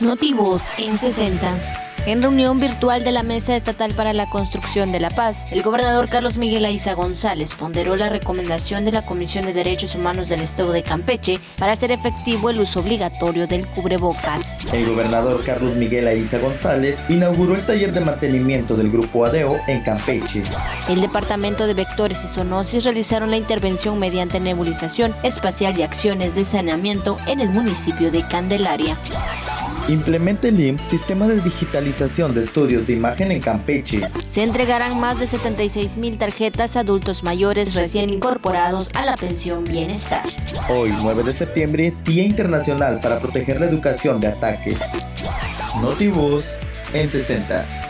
Notivos en 60. En reunión virtual de la Mesa Estatal para la Construcción de la Paz, el gobernador Carlos Miguel Aiza González ponderó la recomendación de la Comisión de Derechos Humanos del Estado de Campeche para hacer efectivo el uso obligatorio del cubrebocas. El gobernador Carlos Miguel Aiza González inauguró el taller de mantenimiento del Grupo ADEO en Campeche. El Departamento de Vectores y Zoonosis realizaron la intervención mediante nebulización espacial y acciones de saneamiento en el municipio de Candelaria. Implemente el IMSS sistema de digitalización de estudios de imagen en Campeche. Se entregarán más de 76 mil tarjetas a adultos mayores recién incorporados a la pensión bienestar. Hoy, 9 de septiembre, Día Internacional para proteger la educación de ataques. Notibus en 60.